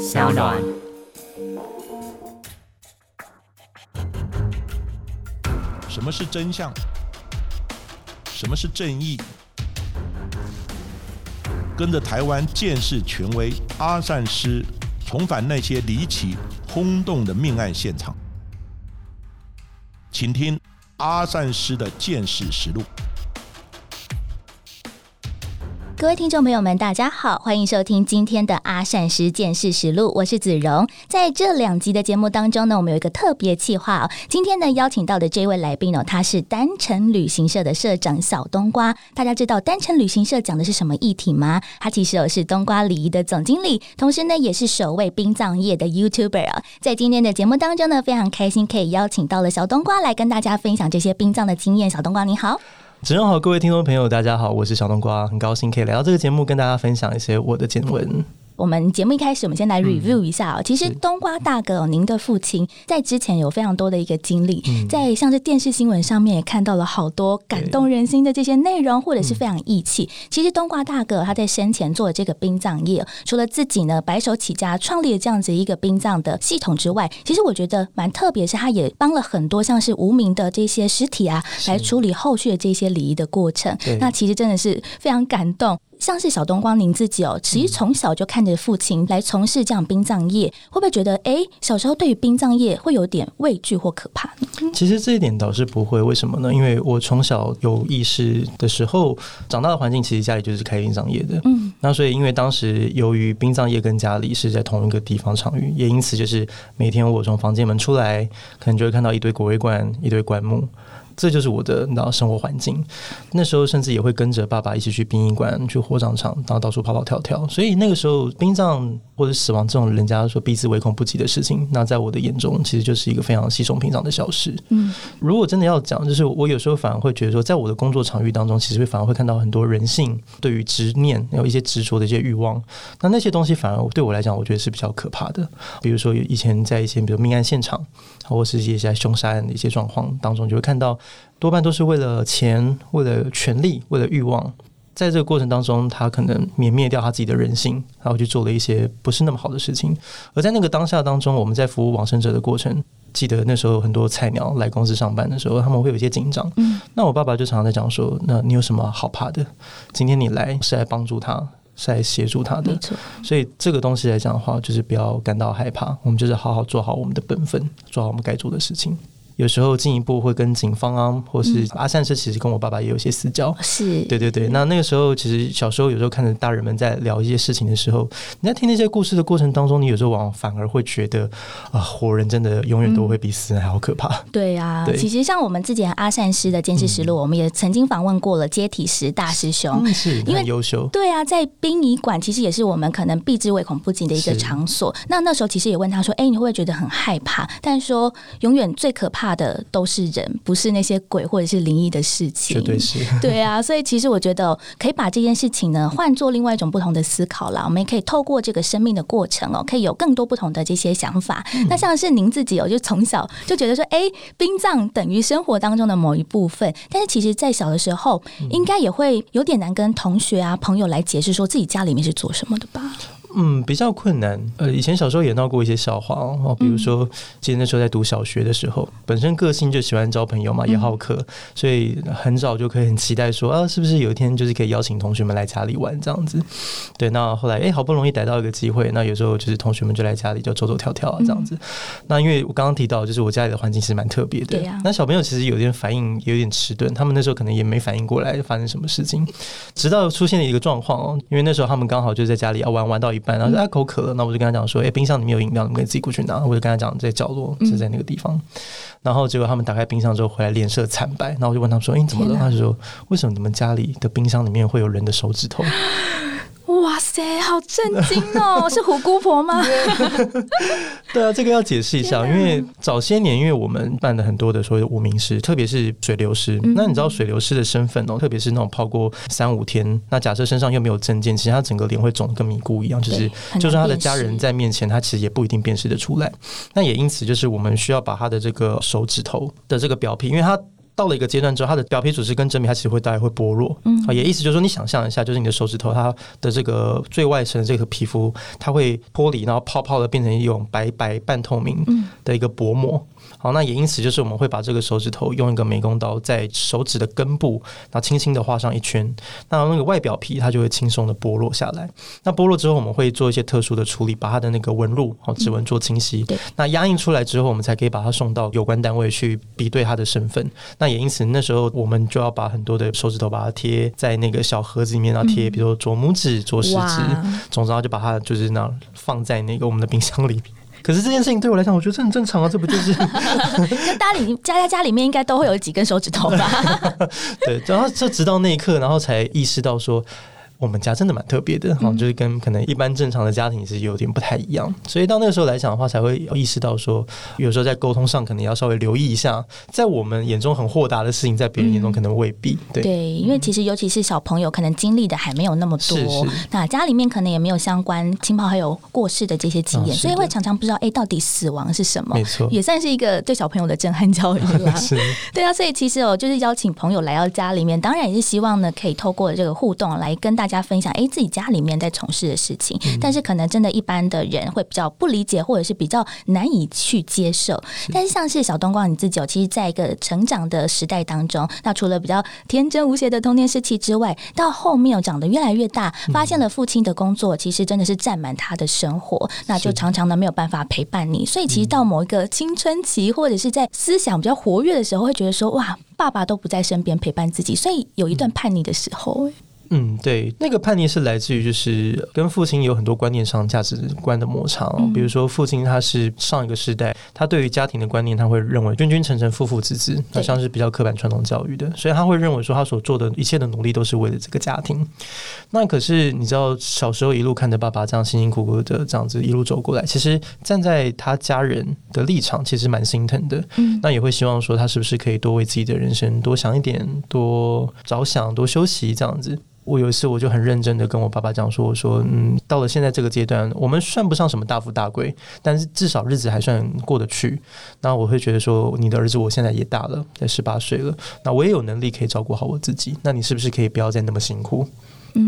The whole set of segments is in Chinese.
小暖。什么是真相？什么是正义？跟着台湾建士权威阿善师，重返那些离奇轰动的命案现场，请听阿善师的见识实录。各位听众朋友们，大家好，欢迎收听今天的阿善师见事实录，我是子荣。在这两集的节目当中呢，我们有一个特别企划。今天呢，邀请到的这位来宾呢，他是单程旅行社的社长小冬瓜。大家知道单程旅行社讲的是什么议题吗？他其实哦是冬瓜礼仪的总经理，同时呢也是首位殡葬业的 YouTuber 啊。在今天的节目当中呢，非常开心可以邀请到了小冬瓜来跟大家分享这些殡葬的经验。小冬瓜你好。主持人好，各位听众朋友，大家好，我是小冬瓜，很高兴可以来到这个节目，跟大家分享一些我的见闻。我们节目一开始，我们先来 review 一下哦。其实冬瓜大哥，您的父亲在之前有非常多的一个经历，在像是电视新闻上面也看到了好多感动人心的这些内容，或者是非常义气。其实冬瓜大哥他在生前做的这个殡葬业，除了自己呢白手起家创立了这样子一个殡葬的系统之外，其实我觉得蛮特别，是他也帮了很多像是无名的这些尸体啊，来处理后续的这些礼仪的过程。那其实真的是非常感动。像是小冬瓜，您自己哦，其实从小就看着父亲来从事这样殡葬业，会不会觉得哎，小时候对于殡葬业会有点畏惧或可怕呢？其实这一点倒是不会，为什么呢？因为我从小有意识的时候，长大的环境其实家里就是开殡葬业的，嗯，那所以因为当时由于殡葬业跟家里是在同一个地方场域，也因此就是每天我从房间门出来，可能就会看到一堆骨灰罐、一堆棺木。这就是我的然后生活环境。那时候甚至也会跟着爸爸一起去殡仪馆、去火葬场，然后到处跑跑跳跳。所以那个时候殡葬或者死亡这种人家说避之唯恐不及的事情，那在我的眼中其实就是一个非常稀松平常的小事。嗯，如果真的要讲，就是我有时候反而会觉得说，在我的工作场域当中，其实会反而会看到很多人性对于执念有一些执着的一些欲望。那那些东西反而对我来讲，我觉得是比较可怕的。比如说以前在一些比如命案现场，或是一些凶杀案的一些状况当中，就会看到。多半都是为了钱、为了权力、为了欲望，在这个过程当中，他可能泯灭掉他自己的人性，然后去做了一些不是那么好的事情。而在那个当下当中，我们在服务往生者的过程，记得那时候很多菜鸟来公司上班的时候，他们会有一些紧张。嗯，那我爸爸就常常在讲说：“那你有什么好怕的？今天你来是来帮助他，是来协助他的。所以这个东西来讲的话，就是不要感到害怕，我们就是好好做好我们的本分，做好我们该做的事情。”有时候进一步会跟警方啊，或是阿善师其实跟我爸爸也有些私交，是对对对。那那个时候，其实小时候有时候看着大人们在聊一些事情的时候，你在听那些故事的过程当中，你有时候往反而会觉得啊，活人真的永远都会比死人还要可怕。对呀，其实像我们之前阿善师的监视实录，我们也曾经访问过了接体师大师兄，是因为优秀。对啊，在殡仪馆其实也是我们可能避之唯恐不及的一个场所。那那时候其实也问他说：“哎，你会不会觉得很害怕？”但是说永远最可怕的都是。人不是那些鬼或者是灵异的事情，绝对是。对啊，所以其实我觉得可以把这件事情呢换做另外一种不同的思考啦。我们也可以透过这个生命的过程哦，可以有更多不同的这些想法。那像是您自己哦，就从小就觉得说，哎，殡葬等于生活当中的某一部分。但是其实，在小的时候，应该也会有点难跟同学啊、朋友来解释说自己家里面是做什么的吧。嗯，比较困难。呃，以前小时候也闹过一些笑话哦，比如说，记得那时候在读小学的时候，本身个性就喜欢交朋友嘛，也好客，所以很早就可以很期待说啊，是不是有一天就是可以邀请同学们来家里玩这样子？对，那后来哎，好不容易逮到一个机会，那有时候就是同学们就来家里就走走跳跳啊这样子。那因为我刚刚提到，就是我家里的环境是蛮特别的，对那小朋友其实有点反应有点迟钝，他们那时候可能也没反应过来发生什么事情，直到出现了一个状况哦，因为那时候他们刚好就在家里要玩玩到一。然后他口渴了，那我就跟他讲说：“哎，冰箱里面有饮料，你可以自己过去拿。”我就跟他讲在角落，就在那个地方。然后结果他们打开冰箱之后回来，脸色惨白。然后我就问他们说：“哎，怎么了？”他就说：“为什么你们家里的冰箱里面会有人的手指头？”哇塞，好震惊哦！是虎姑婆吗？对啊，这个要解释一下，因为早些年，因为我们办的很多的所谓的无名师，特别是水流师。那你知道水流师的身份哦，特别是那种泡过三五天，那假设身上又没有证件，其实他整个脸会肿跟迷糊一样，就是就算他的家人在面前，他其实也不一定辨识的出来。那也因此，就是我们需要把他的这个手指头的这个表皮，因为他。到了一个阶段之后，它的表皮组织跟真皮它其实会大概会剥落。嗯，也意思就是说，你想象一下，就是你的手指头它的这个最外层的这个皮肤，它会脱离，然后泡泡的变成一种白白半透明的一个薄膜。好，那也因此就是我们会把这个手指头用一个美工刀在手指的根部，然后轻轻的画上一圈，那那个外表皮它就会轻松的剥落下来。那剥落之后，我们会做一些特殊的处理，把它的那个纹路、好指纹做清晰。那压印出来之后，我们才可以把它送到有关单位去比对它的身份。那也因此那时候我们就要把很多的手指头把它贴在那个小盒子里面，然后贴，比如说左拇指、左食指，总之然后就把它就是那放在那个我们的冰箱里。可是这件事情对我来讲，我觉得这很正常啊，这不就是？家里家家家里面应该都会有几根手指头吧？对，然后就直到那一刻，然后才意识到说。我们家真的蛮特别的，哈，就是跟可能一般正常的家庭是有点不太一样，所以到那个时候来讲的话，才会意识到说，有时候在沟通上可能要稍微留意一下，在我们眼中很豁达的事情，在别人眼中可能未必。对，对，因为其实尤其是小朋友，可能经历的还没有那么多，那家里面可能也没有相关亲朋好友过世的这些经验，所以会常常不知道，哎，到底死亡是什么？没错，也算是一个对小朋友的震撼教育吧。是，对啊，所以其实哦，就是邀请朋友来到家里面，当然也是希望呢，可以透过这个互动来跟大家分享，哎，自己。家里面在从事的事情，但是可能真的一般的人会比较不理解，或者是比较难以去接受。但是像是小东光你自己，其实在一个成长的时代当中，那除了比较天真无邪的童年时期之外，到后面有长得越来越大，发现了父亲的工作其实真的是占满他的生活，那就常常呢没有办法陪伴你。所以其实到某一个青春期，或者是在思想比较活跃的时候，会觉得说哇，爸爸都不在身边陪伴自己，所以有一段叛逆的时候。嗯，对，那个叛逆是来自于就是跟父亲有很多观念上价值观的摩擦。比如说，父亲他是上一个时代，他对于家庭的观念，他会认为君君臣臣，父父子子，那像是比较刻板传统教育的，所以他会认为说他所做的一切的努力都是为了这个家庭。那可是你知道，小时候一路看着爸爸这样辛辛苦苦的这样子一路走过来，其实站在他家人的立场，其实蛮心疼的。嗯，那也会希望说他是不是可以多为自己的人生多想一点，多着想，多休息这样子。我有一次，我就很认真的跟我爸爸讲说：“我说，嗯，到了现在这个阶段，我们算不上什么大富大贵，但是至少日子还算过得去。那我会觉得说，你的儿子我现在也大了，在十八岁了，那我也有能力可以照顾好我自己。那你是不是可以不要再那么辛苦，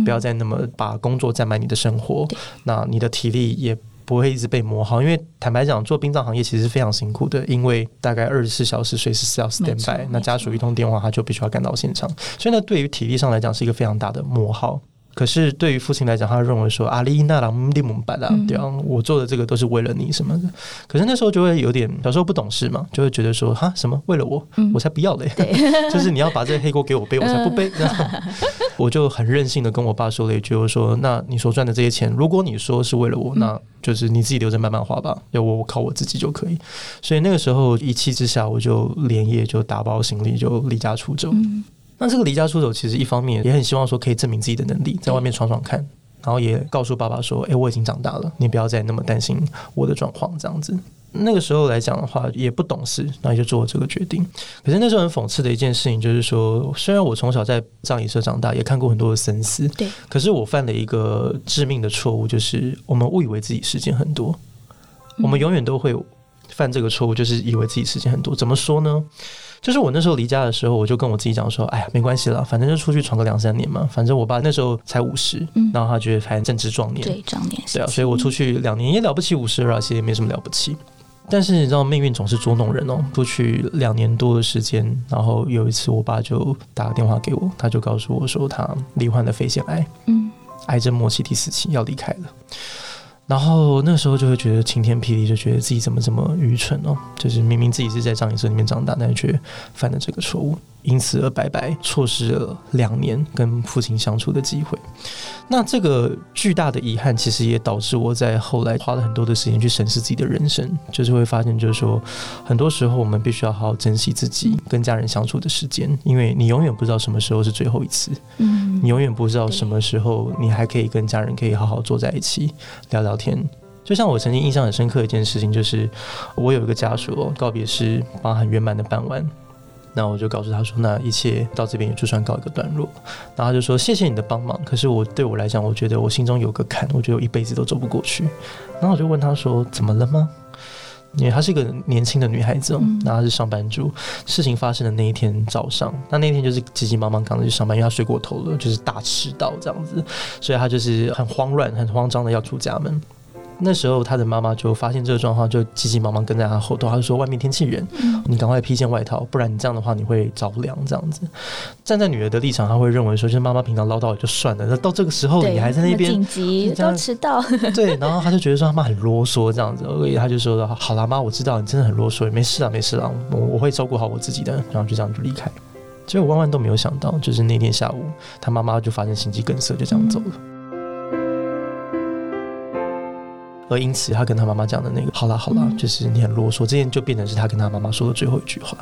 不要再那么把工作占满你的生活？那你的体力也。”不会一直被磨耗，因为坦白讲，做殡葬行业其实是非常辛苦的，因为大概二十四小时随时是要 stand by，那家属一通电话，他就必须要赶到现场，所以呢，对于体力上来讲是一个非常大的磨耗。可是对于父亲来讲，他认为说阿丽娜郎蒂姆巴拉，对啊，我做的这个都是为了你什么的。可是那时候就会有点小时候不懂事嘛，就会觉得说哈什么？为了我，我才不要嘞，就是你要把这个黑锅给我背，我才不背。我就很任性的跟我爸说了一句，我说那你所赚的这些钱，如果你说是为了我，那就是你自己留着慢慢花吧，要我我靠我自己就可以。所以那个时候一气之下，我就连夜就打包行李就离家出走。那这个离家出走，其实一方面也很希望说可以证明自己的能力，在外面闯闯看，然后也告诉爸爸说：“哎，我已经长大了，你不要再那么担心我的状况。”这样子，那个时候来讲的话，也不懂事，那就做了这个决定。可是那时候很讽刺的一件事情，就是说，虽然我从小在葬仪社长大，也看过很多的生死，对，可是我犯了一个致命的错误，就是我们误以为自己时间很多，我们永远都会犯这个错误，就是以为自己时间很多。怎么说呢？就是我那时候离家的时候，我就跟我自己讲说：“哎呀，没关系了，反正就出去闯个两三年嘛。反正我爸那时候才五十，然后他觉得还正正值壮年，对壮年，对啊，所以我出去两年也了不起，五十了，其实也没什么了不起。但是你知道，命运总是捉弄人哦。出去两年多的时间，然后有一次我爸就打个电话给我，他就告诉我说他罹患了肺腺癌，嗯，癌症末期第四期要离开了。”然后那时候就会觉得晴天霹雳，就觉得自己怎么这么愚蠢哦！就是明明自己是在张仪社里面长大，但是却犯了这个错误。因此而白白错失了两年跟父亲相处的机会。那这个巨大的遗憾，其实也导致我在后来花了很多的时间去审视自己的人生，就是会发现，就是说，很多时候我们必须要好好珍惜自己跟家人相处的时间，因为你永远不知道什么时候是最后一次。嗯，你永远不知道什么时候你还可以跟家人可以好好坐在一起聊聊天。就像我曾经印象很深刻的一件事情，就是我有一个家属告别式，把很圆满的办完。那我就告诉他说：“那一切到这边也就算告一个段落。”然后他就说：“谢谢你的帮忙，可是我对我来讲，我觉得我心中有个坎，我觉得我一辈子都走不过去。”然后我就问他说：“怎么了吗？”因为她是一个年轻的女孩子，那她是上班族。事情发生的那一天早上，那那天就是急急忙忙赶着去上班，因为她睡过头了，就是大迟到这样子，所以她就是很慌乱、很慌张的要出家门。那时候他的妈妈就发现这个状况，就急急忙忙跟在他后头。他就说：“外面天气冷，你赶快披件外套，不然你这样的话你会着凉。”这样子，站在女儿的立场，他会认为说：“就是妈妈平常唠叨也就算了，那到这个时候你还在那边紧急都迟到。”对，然后他就觉得说他妈很啰嗦这样子，所以他就说：“好啦，妈，我知道你真的很啰嗦，没事啊，没事啊，我我会照顾好我自己的。”然后就这样就离开。结果万万都没有想到，就是那天下午，他妈妈就发生心肌梗塞，就这样走了。而因此，他跟他妈妈讲的那个“好啦好啦”，就是你很啰嗦，这件就变成是他跟他妈妈说的最后一句话。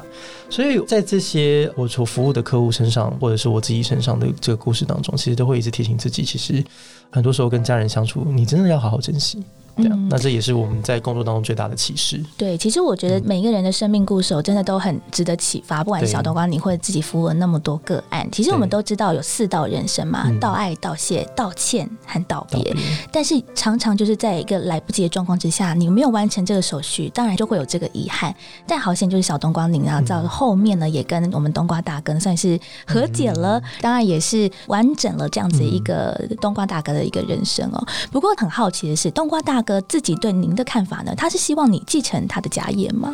所以在这些我所服务的客户身上，或者是我自己身上的这个故事当中，其实都会一直提醒自己，其实很多时候跟家人相处，你真的要好好珍惜。嗯，那这也是我们在工作当中最大的启示。对，其实我觉得每一个人的生命故事真的都很值得启发。不管小冬瓜，你会自己服务了那么多个案，其实我们都知道有四道人生嘛：道爱、道谢、道歉和道别。但是常常就是在一个来不及的状况之下，你没有完成这个手续，当然就会有这个遗憾。但好险就是小冬瓜您啊，到后面呢也跟我们冬瓜大哥算是和解了，当然也是完整了这样子一个冬瓜大哥的一个人生哦。不过很好奇的是，冬瓜大哥。自己对您的看法呢？他是希望你继承他的家业吗？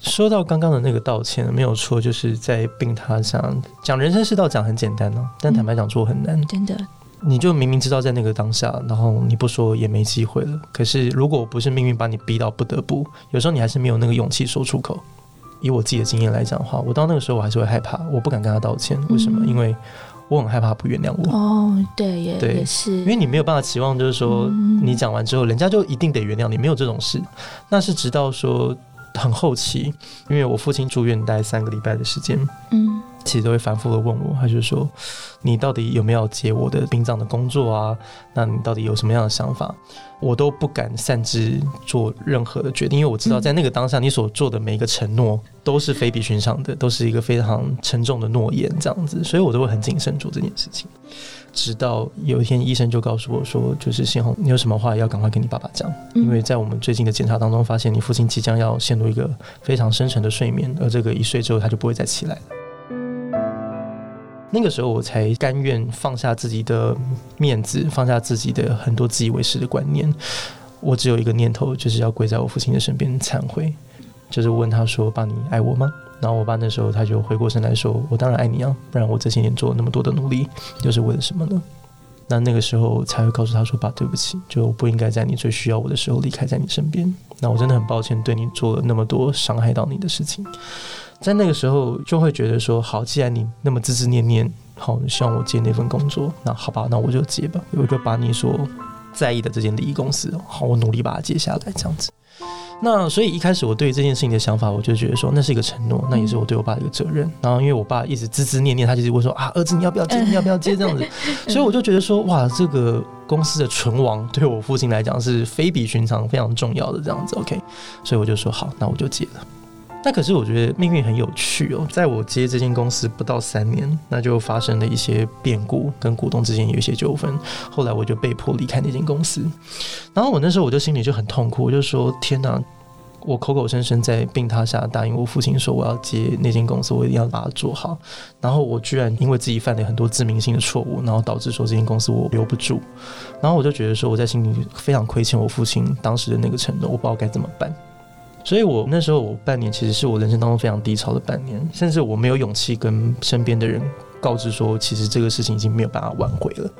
说到刚刚的那个道歉，没有错，就是在病榻上讲人生世道，讲很简单哦，但坦白讲做很难。真的，你就明明知道在那个当下，然后你不说也没机会了。可是如果不是命运把你逼到不得不，有时候你还是没有那个勇气说出口。以我自己的经验来讲的话，我到那个时候我还是会害怕，我不敢跟他道歉。为什么？因为我很害怕不原谅我哦，对，也也是，因为你没有办法期望，就是说你讲完之后，人家就一定得原谅你，没有这种事。那是直到说很后期，因为我父亲住院待三个礼拜的时间，嗯。其实都会反复的问我，他就说：“你到底有没有接我的殡葬的工作啊？那你到底有什么样的想法？”我都不敢擅自做任何的决定，因为我知道在那个当下，你所做的每一个承诺都是非比寻常的，都是一个非常沉重的诺言，这样子，所以我都会很谨慎做这件事情。直到有一天，医生就告诉我说：“就是信宏，你有什么话要赶快跟你爸爸讲，因为在我们最近的检查当中，发现你父亲即将要陷入一个非常深沉的睡眠，而这个一睡之后，他就不会再起来了。”那个时候我才甘愿放下自己的面子，放下自己的很多自以为是的观念。我只有一个念头，就是要跪在我父亲的身边忏悔，就是问他说：“爸，你爱我吗？”然后我爸那时候他就回过神来说：“我当然爱你啊，不然我这些年做了那么多的努力，又是为了什么呢？”那那个时候才会告诉他说：“爸，对不起，就不应该在你最需要我的时候离开在你身边。那我真的很抱歉，对你做了那么多伤害到你的事情。”在那个时候，就会觉得说，好，既然你那么孜孜念念，好，希望我接那份工作，那好吧，那我就接吧，我就把你所在意的这间利益公司，好，我努力把它接下来，这样子。那所以一开始我对这件事情的想法，我就觉得说，那是一个承诺，那也是我对我爸的一个责任。然后因为我爸一直孜孜念念，他就是会说啊，儿子你要不要接，你要不要接这样子，所以我就觉得说，哇，这个公司的存亡对我父亲来讲是非比寻常、非常重要的这样子。OK，所以我就说好，那我就接了。那可是我觉得命运很有趣哦，在我接这间公司不到三年，那就发生了一些变故，跟股东之间有一些纠纷，后来我就被迫离开那间公司。然后我那时候我就心里就很痛苦，我就说天哪，我口口声声在病榻下答应我父亲说我要接那间公司，我一定要把它做好，然后我居然因为自己犯了很多致命性的错误，然后导致说这间公司我留不住，然后我就觉得说我在心里非常亏欠我父亲当时的那个承诺，我不知道该怎么办。所以，我那时候我半年其实是我人生当中非常低潮的半年，甚至我没有勇气跟身边的人告知说，其实这个事情已经没有办法挽回了。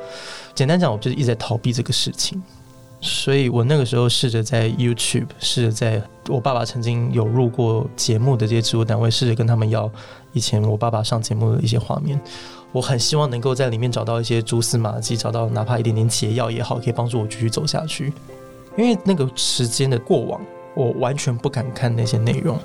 简单讲，我就是一直在逃避这个事情。所以我那个时候试着在 YouTube，试着在我爸爸曾经有入过节目的这些制作单位，试着跟他们要以前我爸爸上节目的一些画面。我很希望能够在里面找到一些蛛丝马迹，找到哪怕一点点解药也好，可以帮助我继续走下去。因为那个时间的过往。我完全不敢看那些内容，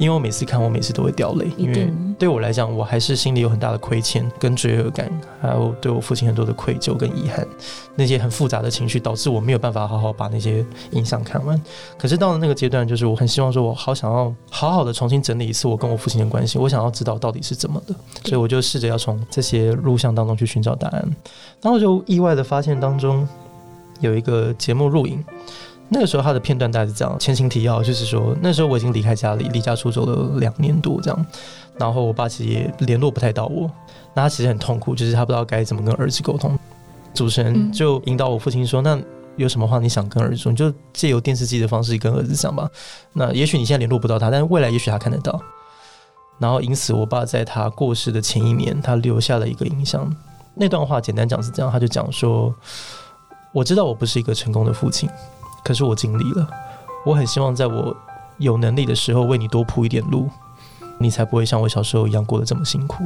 因为我每次看，我每次都会掉泪。因为对我来讲，我还是心里有很大的亏欠跟罪恶感，还有对我父亲很多的愧疚跟遗憾，那些很复杂的情绪导致我没有办法好好把那些影像看完。可是到了那个阶段，就是我很希望说，我好想要好好的重新整理一次我跟我父亲的关系，我想要知道到底是怎么的，所以我就试着要从这些录像当中去寻找答案。然后就意外的发现当中有一个节目录影。那个时候他的片段大概是这样，前情提要就是说，那时候我已经离开家里，离家出走了两年多这样，然后我爸其实也联络不太到我，那他其实很痛苦，就是他不知道该怎么跟儿子沟通。主持人就引导我父亲说：“那有什么话你想跟儿子说，你就借由电视机的方式跟儿子讲吧。那也许你现在联络不到他，但是未来也许他看得到。然后因此，我爸在他过世的前一年，他留下了一个印象。那段话简单讲是这样，他就讲说：我知道我不是一个成功的父亲。”可是我尽力了，我很希望在我有能力的时候为你多铺一点路，你才不会像我小时候一样过得这么辛苦。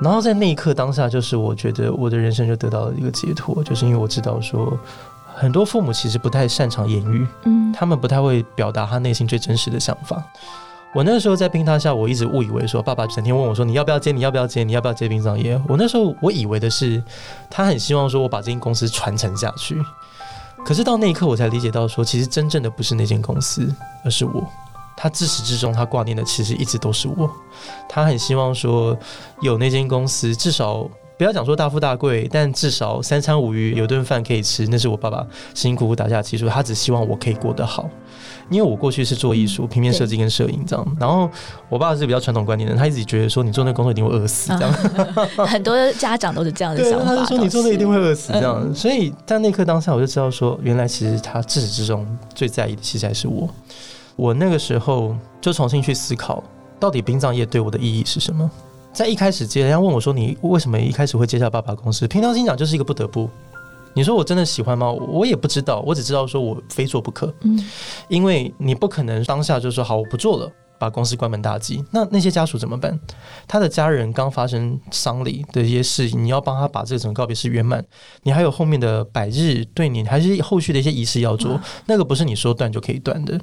然后在那一刻当下，就是我觉得我的人生就得到了一个解脱，就是因为我知道说，很多父母其实不太擅长言语，嗯，他们不太会表达他内心最真实的想法。我那时候在冰榻下，我一直误以为说，爸爸整天问我说，你要不要接，你要不要接，你要不要接冰葬业？我那时候我以为的是，他很希望说我把这间公司传承下去。可是到那一刻，我才理解到，说其实真正的不是那间公司，而是我。他自始至终，他挂念的其实一直都是我。他很希望说，有那间公司，至少不要讲说大富大贵，但至少三餐五鱼，有顿饭可以吃，那是我爸爸辛辛苦苦打下的基础。他只希望我可以过得好。因为我过去是做艺术、平面设计跟摄影这样，然后我爸是比较传统观念的，他一直觉得说你做那工作一定会饿死这样。很多家长都是这样的想法，他就说你做那一定会饿死这样。所以在那刻当下，我就知道说，原来其实他自始至终最在意的其实还是我。我那个时候就重新去思考，到底殡葬业对我的意义是什么。在一开始接人家问我说你为什么一开始会接下爸爸公司？平常心讲就是一个不得不。你说我真的喜欢吗？我也不知道，我只知道说我非做不可。嗯，因为你不可能当下就说好我不做了，把公司关门大吉。那那些家属怎么办？他的家人刚发生丧礼的一些事情，你要帮他把这个整个告别式圆满，你还有后面的百日对你还是后续的一些仪式要做，那个不是你说断就可以断的。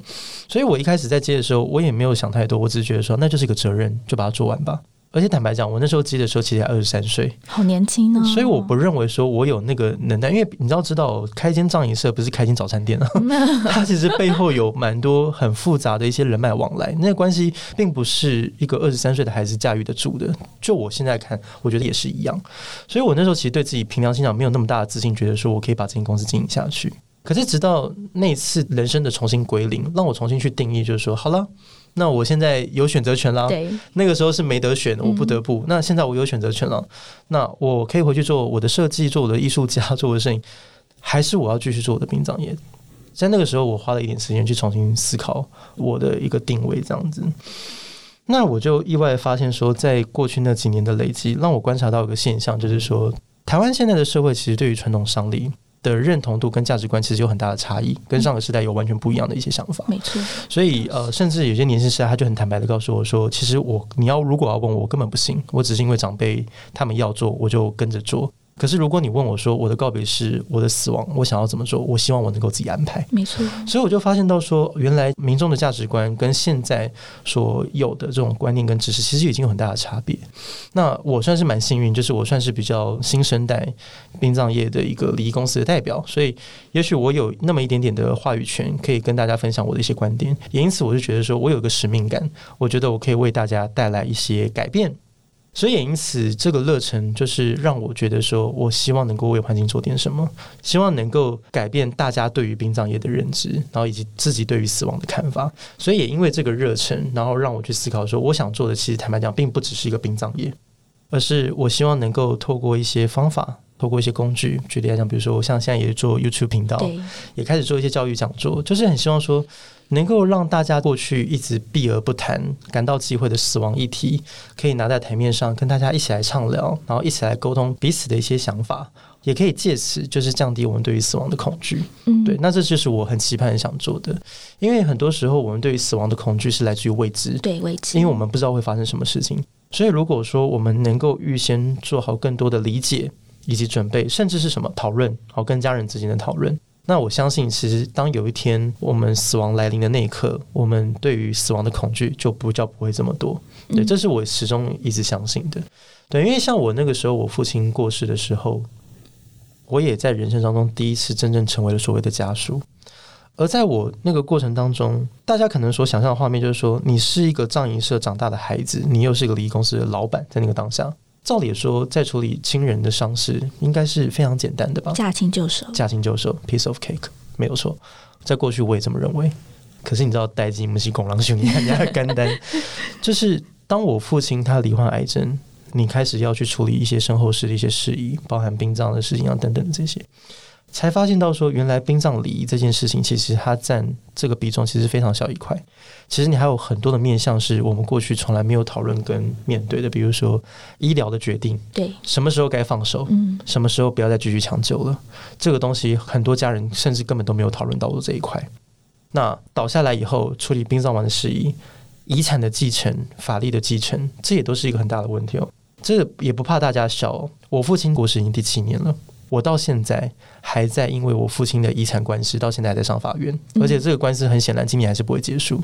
所以我一开始在接的时候，我也没有想太多，我只是觉得说那就是一个责任，就把它做完吧。而且坦白讲，我那时候接的时候其实才二十三岁，好年轻呢。所以我不认为说我有那个能耐，因为你知道，知道开间葬仪社不是开间早餐店啊，它其实背后有蛮多很复杂的一些人脉往来，那个关系并不是一个二十三岁的孩子驾驭得住的。就我现在看，我觉得也是一样。所以我那时候其实对自己平常心讲没有那么大的自信，觉得说我可以把这间公司经营下去。可是直到那次人生的重新归零，让我重新去定义，就是说，好了。那我现在有选择权了。对，那个时候是没得选，我不得不。那现在我有选择权了，那我可以回去做我的设计，做我的艺术家，做我的摄影，还是我要继续做我的殡葬业？在那个时候，我花了一点时间去重新思考我的一个定位，这样子。那我就意外发现说，在过去那几年的累积，让我观察到一个现象，就是说，台湾现在的社会其实对于传统商礼。的认同度跟价值观其实有很大的差异，跟上个时代有完全不一样的一些想法。没错，所以呃，甚至有些年轻时代他就很坦白的告诉我说，其实我你要如果要问我，我根本不行，我只是因为长辈他们要做，我就跟着做。可是，如果你问我说我的告别是我的死亡，我想要怎么做？我希望我能够自己安排。没错，所以我就发现到说，原来民众的价值观跟现在所有的这种观念跟知识，其实已经有很大的差别。那我算是蛮幸运，就是我算是比较新生代殡葬业的一个礼仪公司的代表，所以也许我有那么一点点的话语权，可以跟大家分享我的一些观点。也因此，我就觉得说我有个使命感，我觉得我可以为大家带来一些改变。所以也因此，这个热忱就是让我觉得说，我希望能够为环境做点什么，希望能够改变大家对于殡葬业的认知，然后以及自己对于死亡的看法。所以也因为这个热忱，然后让我去思考说，我想做的其实坦白讲，并不只是一个殡葬业，而是我希望能够透过一些方法，透过一些工具，举例来讲，比如说我像现在也做 YouTube 频道，也开始做一些教育讲座，就是很希望说。能够让大家过去一直避而不谈、感到忌讳的死亡议题，可以拿在台面上跟大家一起来畅聊，然后一起来沟通彼此的一些想法，也可以借此就是降低我们对于死亡的恐惧。嗯，对，那这就是我很期盼、很想做的。因为很多时候我们对于死亡的恐惧是来自于未知，对未知，因为我们不知道会发生什么事情。所以如果说我们能够预先做好更多的理解以及准备，甚至是什么讨论，好跟家人之间的讨论。那我相信，其实当有一天我们死亡来临的那一刻，我们对于死亡的恐惧就不叫不会这么多。对，这是我始终一直相信的。对，因为像我那个时候，我父亲过世的时候，我也在人生当中第一次真正成为了所谓的家属。而在我那个过程当中，大家可能所想象的画面就是说，你是一个葬仪社长大的孩子，你又是一个礼仪公司的老板，在那个当下。照理说，在处理亲人的伤势，应该是非常简单的吧？驾轻就熟，驾轻就熟，piece of cake，没有错。在过去我也这么认为。可是你知道，代际母系拱狼兄，你看人家肝单，就是当我父亲他罹患癌症，你开始要去处理一些身后事的一些事宜，包含殡葬的事情啊等等这些。才发现到说，原来殡葬礼仪这件事情，其实它占这个比重其实非常小一块。其实你还有很多的面向是我们过去从来没有讨论跟面对的，比如说医疗的决定，对，什么时候该放手，嗯，什么时候不要再继续抢救了，这个东西很多家人甚至根本都没有讨论到过这一块。那倒下来以后处理殡葬完的事宜，遗产的继承、法律的继承，这也都是一个很大的问题哦。这也不怕大家笑，我父亲过世已经第七年了。我到现在还在因为我父亲的遗产官司，到现在还在上法院，而且这个官司很显然今年还是不会结束。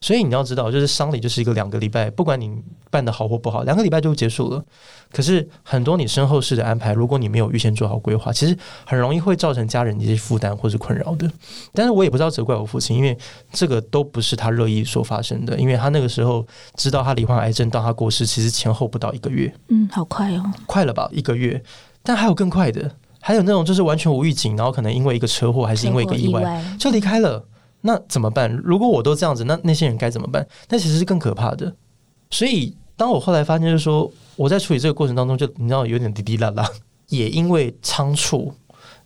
所以你要知道，就是丧礼就是一个两个礼拜，不管你办的好或不好，两个礼拜就结束了。可是很多你身后事的安排，如果你没有预先做好规划，其实很容易会造成家人一些负担或是困扰的。但是我也不知道责怪我父亲，因为这个都不是他乐意所发生的，因为他那个时候知道他罹患癌症到他过世，其实前后不到一个月。嗯，好快哦，快了吧，一个月。但还有更快的，还有那种就是完全无预警，然后可能因为一个车祸还是因为一个意外就离开了，那怎么办？如果我都这样子，那那些人该怎么办？那其实是更可怕的。所以，当我后来发现，就是说我在处理这个过程当中，就你知道有点滴滴答答，也因为仓促，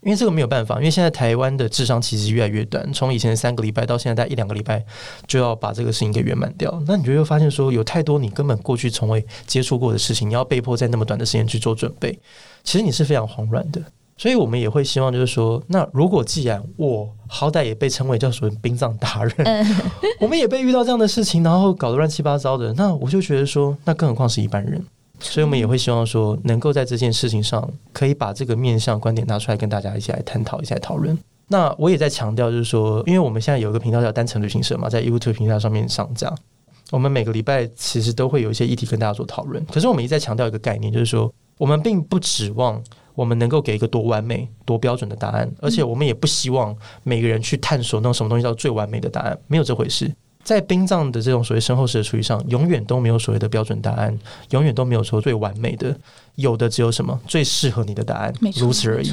因为这个没有办法，因为现在台湾的智商其实越来越短，从以前三个礼拜到现在大概一两个礼拜就要把这个事情给圆满掉。那你就会发现说，有太多你根本过去从未接触过的事情，你要被迫在那么短的时间去做准备。其实你是非常慌乱的，所以我们也会希望，就是说，那如果既然我好歹也被称为叫什么殡葬达人，我们也被遇到这样的事情，然后搞得乱七八糟的，那我就觉得说，那更何况是一般人，所以我们也会希望说，能够在这件事情上，可以把这个面向观点拿出来，跟大家一起来探讨，一起来讨论。那我也在强调，就是说，因为我们现在有一个频道叫单程旅行社嘛，在 YouTube 频道上面上架，我们每个礼拜其实都会有一些议题跟大家做讨论。可是我们一再强调一个概念，就是说。我们并不指望我们能够给一个多完美、多标准的答案，而且我们也不希望每个人去探索那种什么东西叫最完美的答案，没有这回事。在殡葬的这种所谓身后事的处理上，永远都没有所谓的标准答案，永远都没有说最完美的。有的只有什么最适合你的答案，如此而已。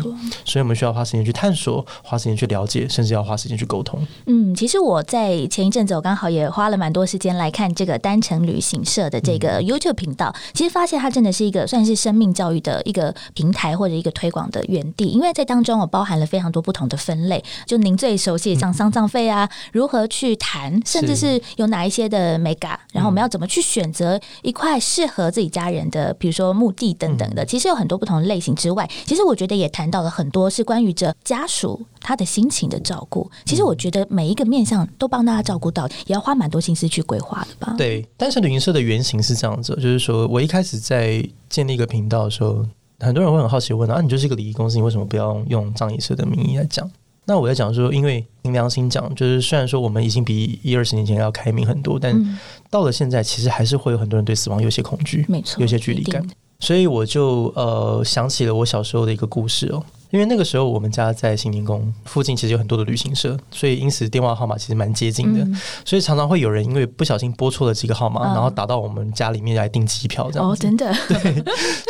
所以，我们需要花时间去探索，花时间去了解，甚至要花时间去沟通。嗯，其实我在前一阵子，我刚好也花了蛮多时间来看这个单程旅行社的这个 YouTube 频道。其实发现它真的是一个算是生命教育的一个平台或者一个推广的园地，因为在当中我包含了非常多不同的分类。就您最熟悉像丧葬费啊，如何去谈，甚至是有哪一些的 mega，然后我们要怎么去选择一块适合自己家人的，比如说墓地等。等等的，其实有很多不同的类型之外，其实我觉得也谈到了很多是关于这家属他的心情的照顾。其实我觉得每一个面向都帮大家照顾到，也要花蛮多心思去规划的吧。对，单身旅行社的原型是这样子，就是说我一开始在建立一个频道的时候，很多人会很好奇问啊，你就是一个礼仪公司，你为什么不要用葬仪社的名义来讲？那我在讲说，因为凭良心讲，就是虽然说我们已经比一二十年前要开明很多，但到了现在，其实还是会有很多人对死亡有些恐惧，没错，有些距离感。所以我就呃想起了我小时候的一个故事哦，因为那个时候我们家在新宁宫附近，其实有很多的旅行社，所以因此电话号码其实蛮接近的，所以常常会有人因为不小心拨错了几个号码，然后打到我们家里面来订机票这样。哦，真的。对，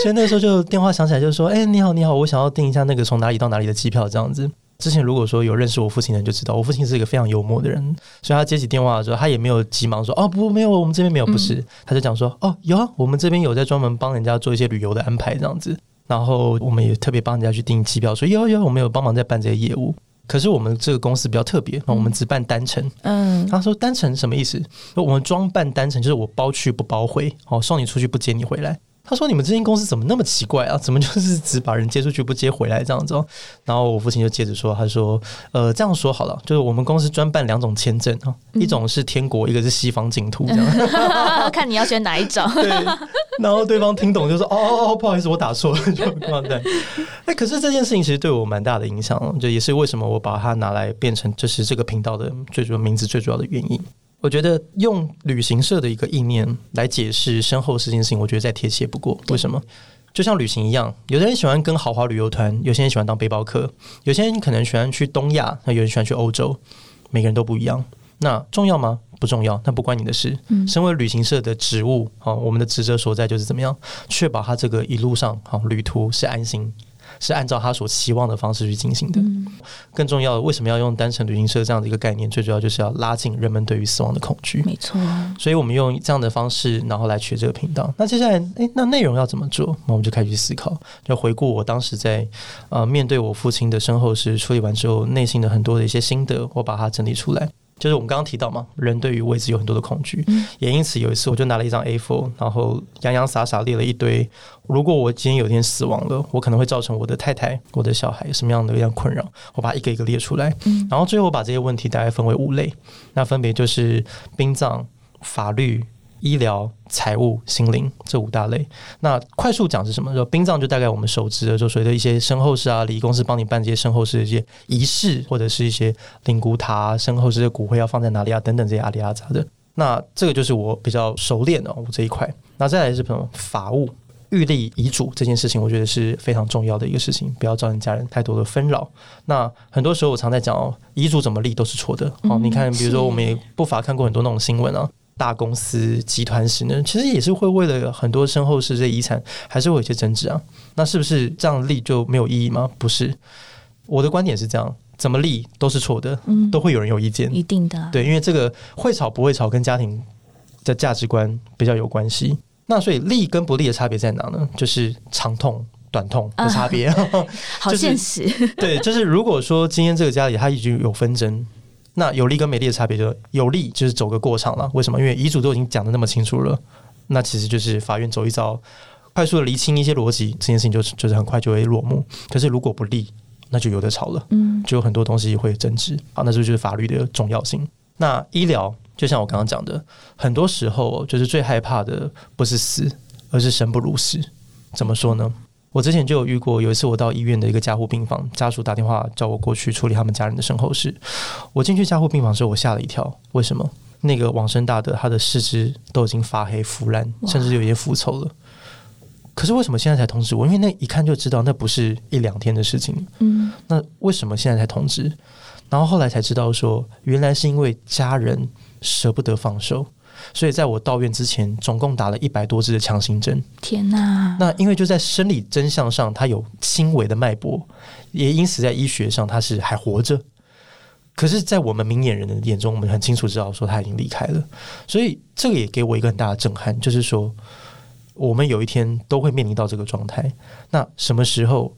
所以那个时候就电话响起来，就说：“哎，你好，你好，我想要订一下那个从哪里到哪里的机票这样子。”之前如果说有认识我父亲的人就知道，我父亲是一个非常幽默的人，所以他接起电话的时候，他也没有急忙说哦不没有，我们这边没有，不是，他就讲说哦有啊，我们这边有在专门帮人家做一些旅游的安排这样子，然后我们也特别帮人家去订机票，说有有，我们有帮忙在办这些业务，可是我们这个公司比较特别，我们只办单程。嗯，他说单程什么意思？说我们装办单程就是我包去不包回，哦送你出去不接你回来。他说：“你们这间公司怎么那么奇怪啊？怎么就是只把人接出去不接回来这样子？”然后我父亲就接着说：“他说，呃，这样说好了，就是我们公司专办两种签证啊，一种是天国，一个是西方净土，这样 看你要选哪一种。”对。然后对方听懂就说：“哦哦哦，不好意思，我打错了。”就对。哎，可是这件事情其实对我蛮大的影响，就也是为什么我把它拿来变成就是这个频道的最主要名字最主要的原因。我觉得用旅行社的一个意念来解释身后这件事情，我觉得再贴切不过。为什么？就像旅行一样，有的人喜欢跟豪华旅游团，有些人喜欢当背包客，有些人可能喜欢去东亚，那有人喜欢去欧洲，每个人都不一样。那重要吗？不重要，那不关你的事。嗯，身为旅行社的职务，好，我们的职责所在就是怎么样确保他这个一路上好旅途是安心。是按照他所期望的方式去进行的。更重要的，为什么要用单程旅行社这样的一个概念？最主要就是要拉近人们对于死亡的恐惧。没错，所以我们用这样的方式，然后来取这个频道。那接下来，诶，那内容要怎么做？那我们就开始去思考，就回顾我当时在呃面对我父亲的身后事处理完之后，内心的很多的一些心得，我把它整理出来。就是我们刚刚提到嘛，人对于未知有很多的恐惧，也因此有一次我就拿了一张 A4，然后洋洋洒洒列了一堆，如果我今天有一天死亡了，我可能会造成我的太太、我的小孩什么样的一样困扰，我把一个一个列出来，然后最后把这些问题大概分为五类，那分别就是殡葬、法律。医疗、财务、心灵这五大类，那快速讲是什么？说殡葬就大概我们熟知的，就随着一些身后事啊，礼仪公司帮你办这些身后事的一些仪式，或者是一些灵骨塔、身后事的骨灰要放在哪里啊，等等这些阿里阿杂的。那这个就是我比较熟练的我这一块。那再来是什么？法务、预立遗嘱这件事情，我觉得是非常重要的一个事情，不要造成家人太多的纷扰。那很多时候我常在讲哦，遗嘱怎么立都是错的。哦，你看，比如说我们也不乏看过很多那种新闻啊。大公司集团式呢，其实也是会为了很多身后事这遗产，还是会有一些争执啊。那是不是这样立就没有意义吗？不是，我的观点是这样，怎么立都是错的，嗯，都会有人有意见，一定的。对，因为这个会吵不会吵，跟家庭的价值观比较有关系。那所以立跟不立的差别在哪呢？就是长痛短痛的差别。好现实。对，就是如果说今天这个家里他已经有纷争。那有利跟没利的差别，就有利就是走个过场了。为什么？因为遗嘱都已经讲的那么清楚了，那其实就是法院走一遭，快速的厘清一些逻辑，这件事情就是就是很快就会落幕。可是如果不利，那就有的吵了，嗯，就有很多东西会争执。好，那这就是法律的重要性。那医疗就像我刚刚讲的，很多时候就是最害怕的不是死，而是生不如死。怎么说呢？我之前就有遇过，有一次我到医院的一个加护病房，家属打电话叫我过去处理他们家人的身后事。我进去加护病房时候，我吓了一跳。为什么？那个往生大德他的四肢都已经发黑腐烂，甚至有一些腐臭了。可是为什么现在才通知我？因为那一看就知道那不是一两天的事情。嗯，那为什么现在才通知？然后后来才知道说，原来是因为家人舍不得放手。所以在我到院之前，总共打了一百多支的强心针。天哪！那因为就在生理真相上，他有轻微的脉搏，也因此在医学上他是还活着。可是，在我们明眼人的眼中，我们很清楚知道说他已经离开了。所以这个也给我一个很大的震撼，就是说我们有一天都会面临到这个状态。那什么时候？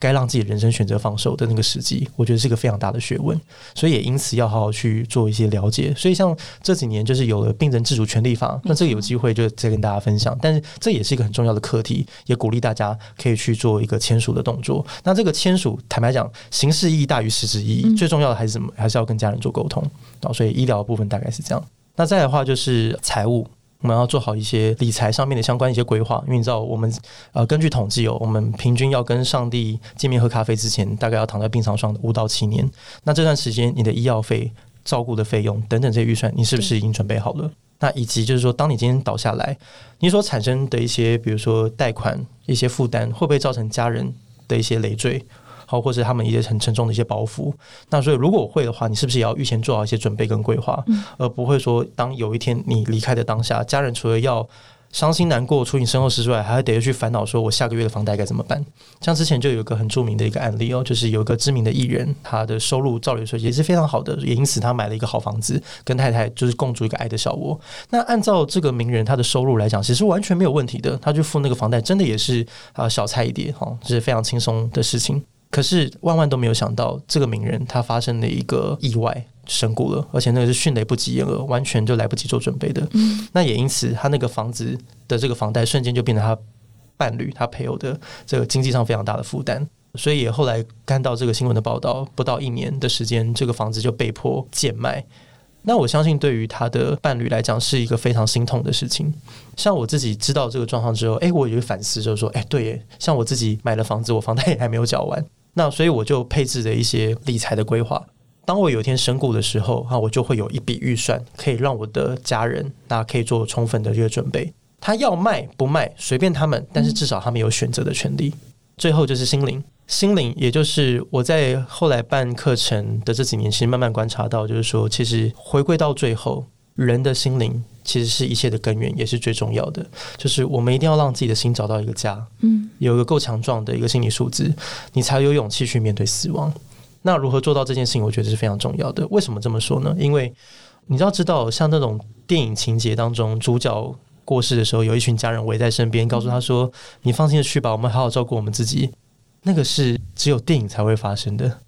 该让自己人生选择放手的那个时机，我觉得是一个非常大的学问，所以也因此要好好去做一些了解。所以像这几年就是有了病人自主权利法，那这个有机会就再跟大家分享。但是这也是一个很重要的课题，也鼓励大家可以去做一个签署的动作。那这个签署，坦白讲，形式意义大于实质意义，最重要的还是什么？还是要跟家人做沟通。然后，所以医疗部分大概是这样。那再的话就是财务。我们要做好一些理财上面的相关一些规划，因为你知道，我们呃根据统计哦，我们平均要跟上帝见面喝咖啡之前，大概要躺在病床上五到七年。那这段时间，你的医药费、照顾的费用等等这些预算，你是不是已经准备好了？那以及就是说，当你今天倒下来，你所产生的一些，比如说贷款一些负担，会不会造成家人的一些累赘？好，或者他们一些很沉重的一些包袱。那所以，如果我会的话，你是不是也要预先做好一些准备跟规划，而不会说，当有一天你离开的当下，家人除了要伤心难过、处你身后事之外，还得去烦恼，说我下个月的房贷该怎么办？像之前就有一个很著名的一个案例哦，就是有一个知名的艺人，他的收入照理说也是非常好的，也因此他买了一个好房子，跟太太就是共住一个爱的小窝。那按照这个名人他的收入来讲，其实完全没有问题的，他去付那个房贷，真的也是啊小菜一碟哈，这是非常轻松的事情。可是万万都没有想到，这个名人他发生了一个意外，身故了，而且那个是迅雷不及掩耳，完全就来不及做准备的。那也因此，他那个房子的这个房贷瞬间就变成他伴侣、他配偶的这个经济上非常大的负担。所以后来看到这个新闻的报道，不到一年的时间，这个房子就被迫贱卖。那我相信，对于他的伴侣来讲，是一个非常心痛的事情。像我自己知道这个状况之后，哎，我有反思，就是说，哎，对，像我自己买了房子，我房贷也还没有缴完。那所以我就配置了一些理财的规划。当我有一天身故的时候，啊，我就会有一笔预算，可以让我的家人那可以做充分的这个准备。他要卖不卖随便他们，但是至少他们有选择的权利。最后就是心灵，心灵也就是我在后来办课程的这几年，其实慢慢观察到，就是说，其实回归到最后，人的心灵其实是一切的根源，也是最重要的。就是我们一定要让自己的心找到一个家，嗯，有一个够强壮的一个心理素质，你才有勇气去面对死亡。那如何做到这件事情？我觉得是非常重要的。为什么这么说呢？因为你要知道，像那种电影情节当中，主角过世的时候，有一群家人围在身边，告诉他说：“你放心的去吧，我们好好照顾我们自己。”那个是只有电影才会发生的。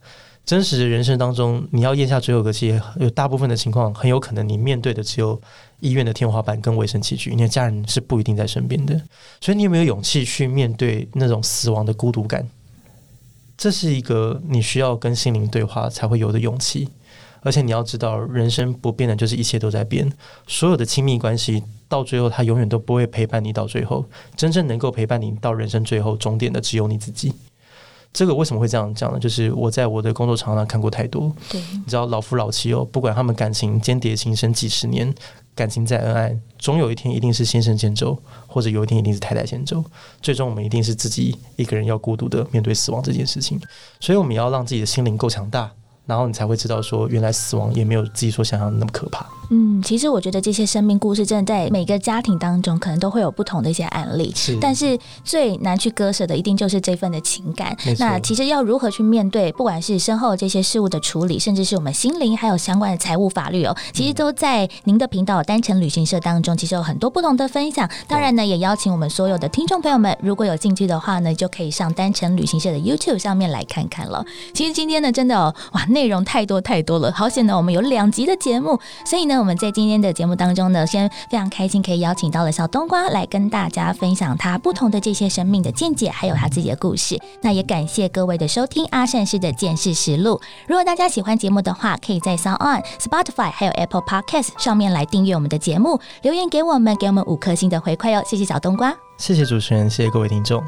真实的人生当中，你要咽下最后一个气，有大部分的情况，很有可能你面对的只有医院的天花板跟卫生器具，你的家人是不一定在身边的。所以，你有没有勇气去面对那种死亡的孤独感？这是一个你需要跟心灵对话才会有的勇气，而且你要知道，人生不变的就是一切都在变。所有的亲密关系到最后，他永远都不会陪伴你到最后。真正能够陪伴你到人生最后终点的，只有你自己。这个为什么会这样讲呢？就是我在我的工作场上看过太多，你知道老夫老妻哦，不管他们感情间谍情深几十年。感情再恩爱，总有一天一定是先生先走，或者有一天一定是太太先走。最终，我们一定是自己一个人要孤独的面对死亡这件事情。所以，我们要让自己的心灵够强大。然后你才会知道，说原来死亡也没有自己所想象的那么可怕。嗯，其实我觉得这些生命故事，真的在每个家庭当中，可能都会有不同的一些案例。是，但是最难去割舍的，一定就是这份的情感。那其实要如何去面对，不管是身后这些事物的处理，甚至是我们心灵，还有相关的财务法律哦，其实都在您的频道单程旅行社当中，其实有很多不同的分享。当然呢，也邀请我们所有的听众朋友们，如果有兴趣的话呢，就可以上单程旅行社的 YouTube 上面来看看了。其实今天呢，真的哦，哇，内容太多太。太多了，好险呢！我们有两集的节目，所以呢，我们在今天的节目当中呢，先非常开心可以邀请到了小冬瓜来跟大家分享他不同的这些生命的见解，还有他自己的故事。那也感谢各位的收听阿善师的见识实录。如果大家喜欢节目的话，可以在 Sound On、Spotify 还有 Apple Podcast 上面来订阅我们的节目，留言给我们，给我们五颗星的回馈哦。谢谢小冬瓜，谢谢主持人，谢谢各位听众。